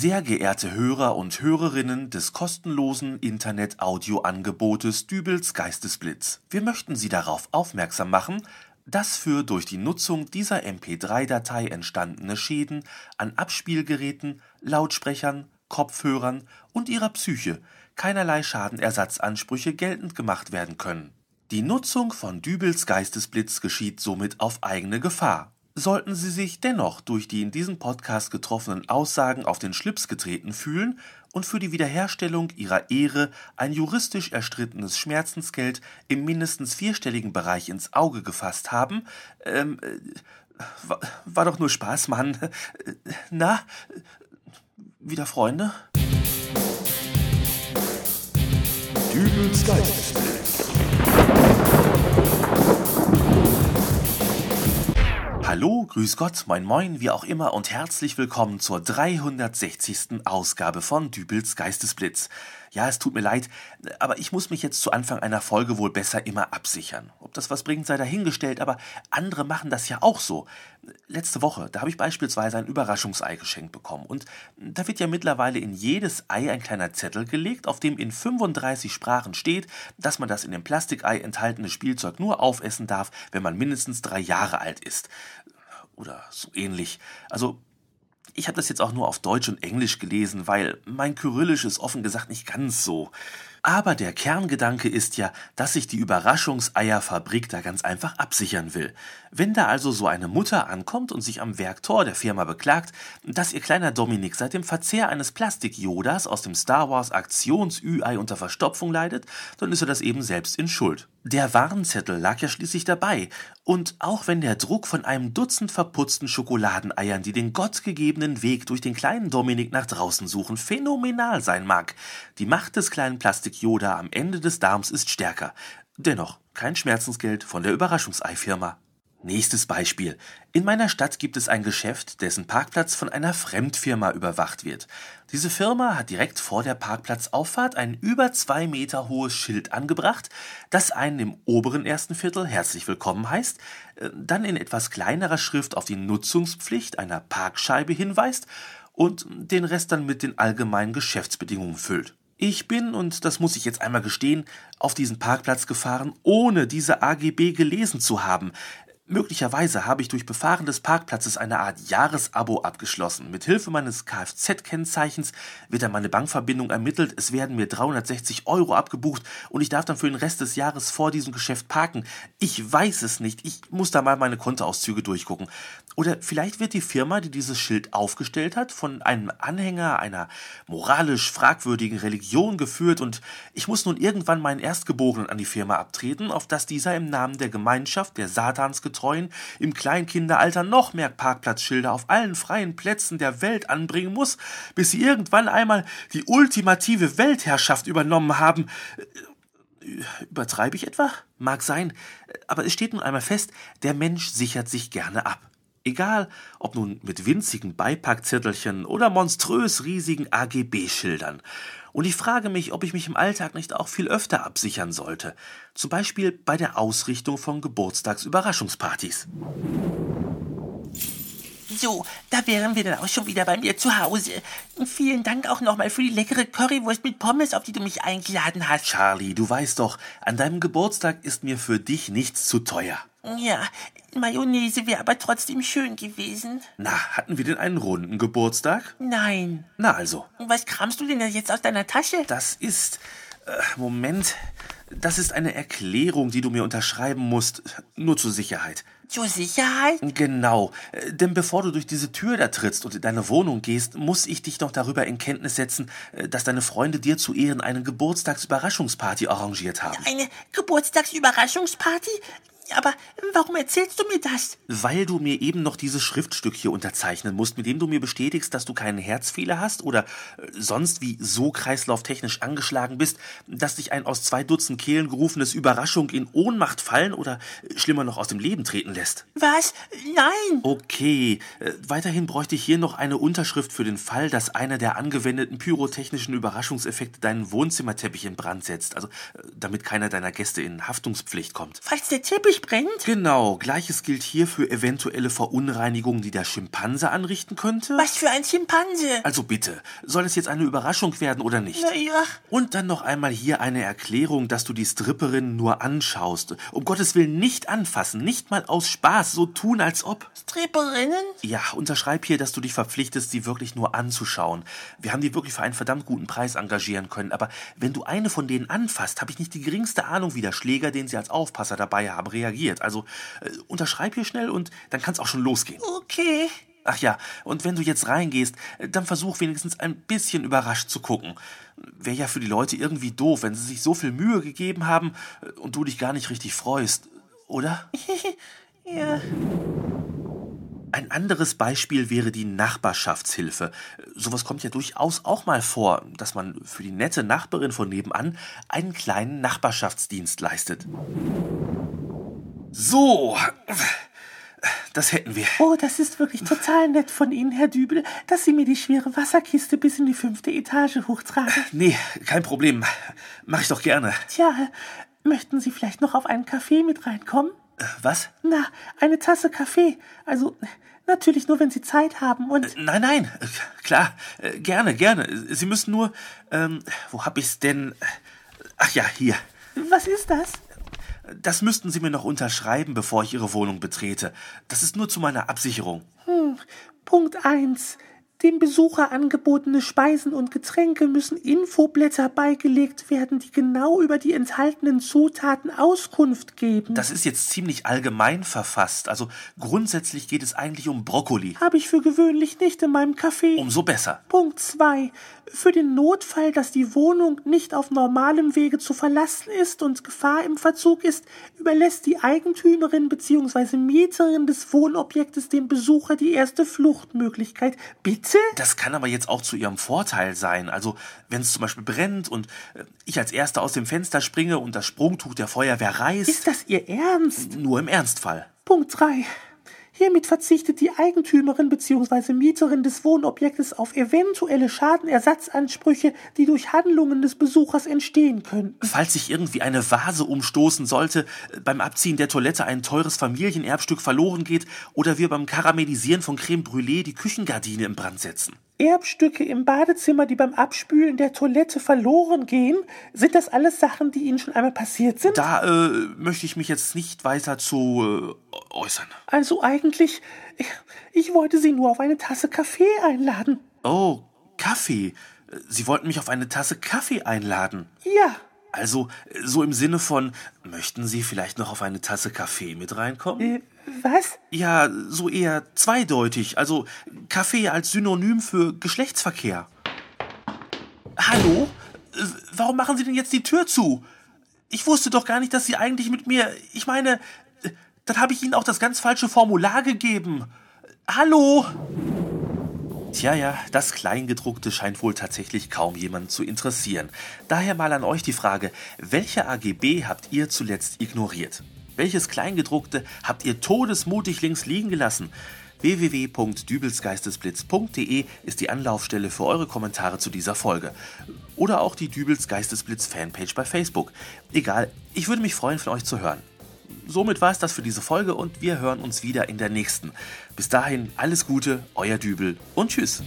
Sehr geehrte Hörer und Hörerinnen des kostenlosen Internet-Audio-Angebotes Dübels Geistesblitz, wir möchten Sie darauf aufmerksam machen, dass für durch die Nutzung dieser MP3-Datei entstandene Schäden an Abspielgeräten, Lautsprechern, Kopfhörern und ihrer Psyche keinerlei Schadenersatzansprüche geltend gemacht werden können. Die Nutzung von Dübels Geistesblitz geschieht somit auf eigene Gefahr Sollten Sie sich dennoch durch die in diesem Podcast getroffenen Aussagen auf den Schlips getreten fühlen und für die Wiederherstellung Ihrer Ehre ein juristisch erstrittenes Schmerzensgeld im mindestens vierstelligen Bereich ins Auge gefasst haben, ähm, äh, war, war doch nur Spaß, Mann. Na, wieder Freunde? Dübels Geistesblitz. Hallo, grüß Gott, moin moin, wie auch immer und herzlich willkommen zur 360. Ausgabe von Dübels Geistesblitz. Ja, es tut mir leid, aber ich muss mich jetzt zu Anfang einer Folge wohl besser immer absichern. Ob das was bringt, sei dahingestellt, aber andere machen das ja auch so. Letzte Woche, da habe ich beispielsweise ein Überraschungsei geschenkt bekommen und da wird ja mittlerweile in jedes Ei ein kleiner Zettel gelegt, auf dem in 35 Sprachen steht, dass man das in dem Plastikei enthaltene Spielzeug nur aufessen darf, wenn man mindestens drei Jahre alt ist. Oder so ähnlich. Also ich habe das jetzt auch nur auf Deutsch und Englisch gelesen, weil mein Kyrillisch ist offen gesagt nicht ganz so. Aber der Kerngedanke ist ja, dass sich die Überraschungseierfabrik da ganz einfach absichern will. Wenn da also so eine Mutter ankommt und sich am Werktor der Firma beklagt, dass ihr kleiner Dominik seit dem Verzehr eines Plastik-Yodas aus dem Star Wars Aktions-Ü-Ei unter Verstopfung leidet, dann ist er das eben selbst in Schuld. Der Warnzettel lag ja schließlich dabei, und auch wenn der Druck von einem Dutzend verputzten Schokoladeneiern, die den gottgegebenen Weg durch den kleinen Dominik nach draußen suchen, phänomenal sein mag, die Macht des kleinen Plastik-Yoda am Ende des Darms ist stärker. Dennoch kein Schmerzensgeld von der Überraschungseifirma. Nächstes Beispiel. In meiner Stadt gibt es ein Geschäft, dessen Parkplatz von einer Fremdfirma überwacht wird. Diese Firma hat direkt vor der Parkplatzauffahrt ein über zwei Meter hohes Schild angebracht, das einen im oberen ersten Viertel herzlich willkommen heißt, äh, dann in etwas kleinerer Schrift auf die Nutzungspflicht einer Parkscheibe hinweist und den Rest dann mit den allgemeinen Geschäftsbedingungen füllt. Ich bin, und das muss ich jetzt einmal gestehen, auf diesen Parkplatz gefahren, ohne diese AGB gelesen zu haben. Möglicherweise habe ich durch Befahren des Parkplatzes eine Art Jahresabo abgeschlossen. Mit Hilfe meines Kfz-Kennzeichens wird dann meine Bankverbindung ermittelt, es werden mir 360 Euro abgebucht und ich darf dann für den Rest des Jahres vor diesem Geschäft parken. Ich weiß es nicht, ich muss da mal meine Kontoauszüge durchgucken. Oder vielleicht wird die Firma, die dieses Schild aufgestellt hat, von einem Anhänger einer moralisch fragwürdigen Religion geführt und ich muss nun irgendwann meinen Erstgeborenen an die Firma abtreten, auf dass dieser im Namen der Gemeinschaft der Satans Betreuen im Kleinkinderalter noch mehr Parkplatzschilder auf allen freien Plätzen der Welt anbringen muss, bis sie irgendwann einmal die ultimative Weltherrschaft übernommen haben. Übertreibe ich etwa? Mag sein, aber es steht nun einmal fest, der Mensch sichert sich gerne ab. Egal, ob nun mit winzigen Beipackzettelchen oder monströs riesigen AGB-Schildern. Und ich frage mich, ob ich mich im Alltag nicht auch viel öfter absichern sollte. Zum Beispiel bei der Ausrichtung von Geburtstagsüberraschungspartys. So, da wären wir dann auch schon wieder bei mir zu Hause. Vielen Dank auch nochmal für die leckere Currywurst mit Pommes, auf die du mich eingeladen hast. Charlie, du weißt doch, an deinem Geburtstag ist mir für dich nichts zu teuer. Ja, Mayonnaise wäre aber trotzdem schön gewesen. Na, hatten wir denn einen runden Geburtstag? Nein. Na also. Was kramst du denn jetzt aus deiner Tasche? Das ist. Äh, Moment. Das ist eine Erklärung, die du mir unterschreiben musst. Nur zur Sicherheit. Zur Sicherheit? Genau. Äh, denn bevor du durch diese Tür da trittst und in deine Wohnung gehst, muss ich dich noch darüber in Kenntnis setzen, äh, dass deine Freunde dir zu Ehren eine Geburtstagsüberraschungsparty arrangiert haben. Eine Geburtstagsüberraschungsparty? Aber warum erzählst du mir das? Weil du mir eben noch dieses Schriftstück hier unterzeichnen musst, mit dem du mir bestätigst, dass du keinen Herzfehler hast oder äh, sonst wie so kreislauftechnisch angeschlagen bist, dass dich ein aus zwei Dutzend Kehlen gerufenes Überraschung in Ohnmacht fallen oder äh, schlimmer noch aus dem Leben treten lässt. Was? Nein! Okay. Äh, weiterhin bräuchte ich hier noch eine Unterschrift für den Fall, dass einer der angewendeten pyrotechnischen Überraschungseffekte deinen Wohnzimmerteppich in Brand setzt. Also, damit keiner deiner Gäste in Haftungspflicht kommt. Falls der Teppich wirklich brennt? Genau, gleiches gilt hier für eventuelle Verunreinigungen, die der Schimpanse anrichten könnte. Was für ein Schimpanse? Also bitte, soll es jetzt eine Überraschung werden oder nicht? Naja. Und dann noch einmal hier eine Erklärung, dass du die Stripperin nur anschaust. Um Gottes Willen nicht anfassen, nicht mal aus Spaß, so tun als ob. Stripperinnen? Ja, unterschreib hier, dass du dich verpflichtest, sie wirklich nur anzuschauen. Wir haben die wirklich für einen verdammt guten Preis engagieren können, aber wenn du eine von denen anfasst, habe ich nicht die geringste Ahnung, wie der Schläger, den sie als Aufpasser dabei haben, reagiert. Also äh, unterschreib hier schnell und dann kann es auch schon losgehen. Okay. Ach ja, und wenn du jetzt reingehst, dann versuch wenigstens ein bisschen überrascht zu gucken. Wäre ja für die Leute irgendwie doof, wenn sie sich so viel Mühe gegeben haben äh, und du dich gar nicht richtig freust, oder? ja. Ein anderes Beispiel wäre die Nachbarschaftshilfe. Sowas kommt ja durchaus auch mal vor, dass man für die nette Nachbarin von nebenan einen kleinen Nachbarschaftsdienst leistet. So, das hätten wir. Oh, das ist wirklich total nett von Ihnen, Herr Dübel, dass Sie mir die schwere Wasserkiste bis in die fünfte Etage hochtragen. Nee, kein Problem. Mach ich doch gerne. Tja, möchten Sie vielleicht noch auf einen Kaffee mit reinkommen? Äh, Was? Na, eine Tasse Kaffee. Also, natürlich nur, wenn Sie Zeit haben und... Nein, nein, äh, klar, äh, gerne, gerne. Sie müssen nur, ähm, wo hab ich's denn? Ach ja, hier. Was ist das? Das müssten Sie mir noch unterschreiben, bevor ich Ihre Wohnung betrete. Das ist nur zu meiner Absicherung. Punkt 1. Dem Besucher angebotene Speisen und Getränke müssen Infoblätter beigelegt werden, die genau über die enthaltenen Zutaten Auskunft geben. Das ist jetzt ziemlich allgemein verfasst. Also grundsätzlich geht es eigentlich um Brokkoli. habe ich für gewöhnlich nicht in meinem Café. Umso besser. Punkt 2. Für den Notfall, dass die Wohnung nicht auf normalem Wege zu verlassen ist und Gefahr im Verzug ist, überlässt die Eigentümerin bzw. Mieterin des Wohnobjektes dem Besucher die erste Fluchtmöglichkeit. Bitte? Das kann aber jetzt auch zu Ihrem Vorteil sein. Also, wenn es zum Beispiel brennt und äh, ich als Erster aus dem Fenster springe und das Sprungtuch der Feuerwehr reißt. Ist das Ihr Ernst? Nur im Ernstfall. Punkt 3. Hiermit verzichtet die Eigentümerin bzw. Mieterin des Wohnobjektes auf eventuelle Schadenersatzansprüche, die durch Handlungen des Besuchers entstehen können. Falls sich irgendwie eine Vase umstoßen sollte, äh, beim Abziehen der Toilette ein teures Familienerbstück verloren geht oder wir beim Karamellisieren von Creme Brûlée die Küchengardine in Brand setzen. Erbstücke im Badezimmer, die beim Abspülen der Toilette verloren gehen, sind das alles Sachen, die Ihnen schon einmal passiert sind? Da äh, möchte ich mich jetzt nicht weiter zu äh, äußern. Also eigentlich, ich, ich wollte Sie nur auf eine Tasse Kaffee einladen. Oh, Kaffee. Sie wollten mich auf eine Tasse Kaffee einladen. Ja, Also, äh, so im Sinne von, möchten Sie vielleicht noch auf eine Tasse Kaffee mit reinkommen? äh, was? Ja, so eher zweideutig. Also Kaffee als Synonym für Geschlechtsverkehr. Hallo? Äh, Warum machen Sie denn jetzt die Tür zu? Ich wusste doch gar nicht, dass Sie eigentlich mit mir. Ich meine, äh, dann habe ich Ihnen auch das ganz falsche Formular gegeben. Hallo? Tja, ja, das Kleingedruckte scheint wohl tatsächlich kaum jemanden zu interessieren. Daher mal an euch die Frage, welche AGB habt ihr zuletzt ignoriert? Welches Kleingedruckte habt ihr todesmutig links liegen gelassen? www.dübelsgeistesblitz.de ist die Anlaufstelle für eure Kommentare zu dieser Folge. Oder auch die Dübels Geistesblitz Fanpage bei Facebook. Egal, ich würde mich freuen, von euch zu hören. Somit war es das für diese Folge und wir hören uns wieder in der nächsten. Bis dahin alles Gute, euer Dübel und tschüss.